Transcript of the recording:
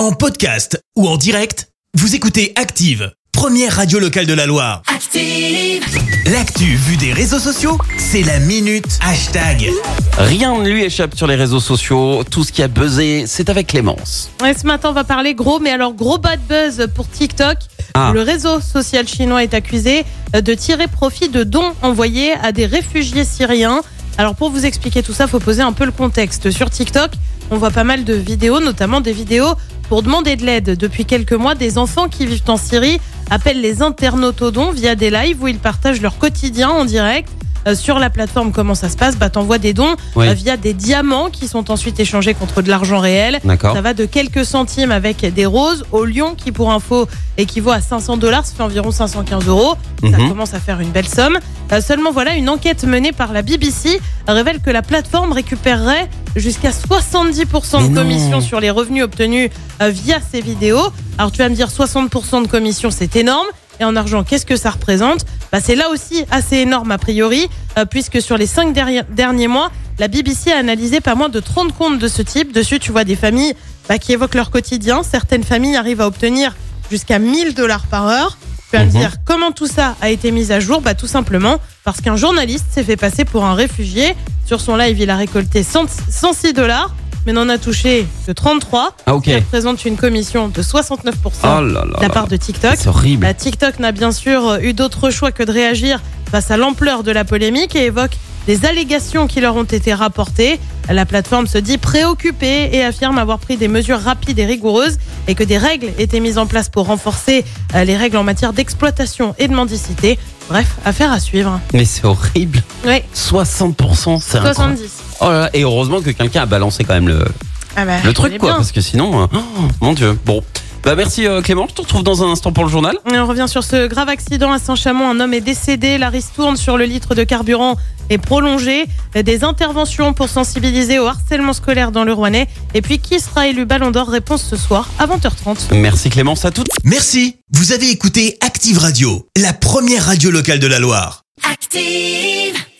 En podcast ou en direct, vous écoutez Active, première radio locale de la Loire. Active. L'actu vue des réseaux sociaux, c'est la minute hashtag. Rien ne lui échappe sur les réseaux sociaux. Tout ce qui a buzzé, c'est avec Clémence. Ouais, ce matin, on va parler gros, mais alors gros bad buzz pour TikTok. Ah. Le réseau social chinois est accusé euh, de tirer profit de dons envoyés à des réfugiés syriens. Alors pour vous expliquer tout ça, faut poser un peu le contexte. Sur TikTok, on voit pas mal de vidéos, notamment des vidéos pour demander de l'aide. Depuis quelques mois, des enfants qui vivent en Syrie appellent les internautes au don via des lives où ils partagent leur quotidien en direct. Euh, sur la plateforme, comment ça se passe? Bah, t'envoies des dons Oui. euh, via des diamants qui sont ensuite échangés contre de l'argent réel. D'accord. Ça va de quelques centimes avec des roses au lion qui, pour info, équivaut à 500 dollars, ça fait environ 515 euros. Ça Mhm. commence à faire une belle somme. Euh, seulement, voilà, une enquête menée par la BBC révèle que la plateforme récupérerait jusqu'à 70% Mais de commission sur les revenus obtenus euh, via ces vidéos. Alors, tu vas me dire 60% de commission, c'est énorme. Et en argent, qu'est-ce que ça représente? Bah, C'est là aussi assez énorme a priori, euh, puisque sur les cinq derri- derniers mois, la BBC a analysé pas moins de 30 comptes de ce type. Dessus, tu vois des familles bah, qui évoquent leur quotidien. Certaines familles arrivent à obtenir jusqu'à 1000 dollars par heure. Tu vas me Mhm. dire comment tout ça a été mis à jour bah, Tout simplement parce qu'un journaliste s'est fait passer pour un réfugié. Sur son live, il a récolté 100 106 dollars, mais n'en a touché que 33. Ah ok. Ça représente une commission de 69% Oh là là. de la part de TikTok. C'est horrible. Bah, TikTok n'a bien sûr euh, eu d'autre choix que de réagir face à l'ampleur de la polémique et évoque des allégations qui leur ont été rapportées. La plateforme se dit préoccupée et affirme avoir pris des mesures rapides et rigoureuses et que des règles étaient mises en place pour renforcer euh, les règles en matière d'exploitation et de mendicité. Bref, affaire à suivre. Mais c'est horrible. Oui, 60%, c'est incroyable. 70. Oh là là. Et heureusement que quelqu'un a balancé quand même le, Ah bah, le truc, quoi. bien. Parce que sinon, euh, oh, mon Dieu. Bon. Bah merci euh, Clément. Je te retrouve dans un instant pour le journal. Et On revient sur ce grave accident à Saint-Chamond. Un homme est décédé. La ristourne sur le litre de carburant est prolongée. Des interventions pour sensibiliser au harcèlement scolaire dans le Rouennais. Et puis, qui sera élu Ballon d'Or? Réponse ce soir à 20h30. Merci Clémence à toutes. Merci, vous avez écouté Active Radio, la première radio locale de la Loire. Active.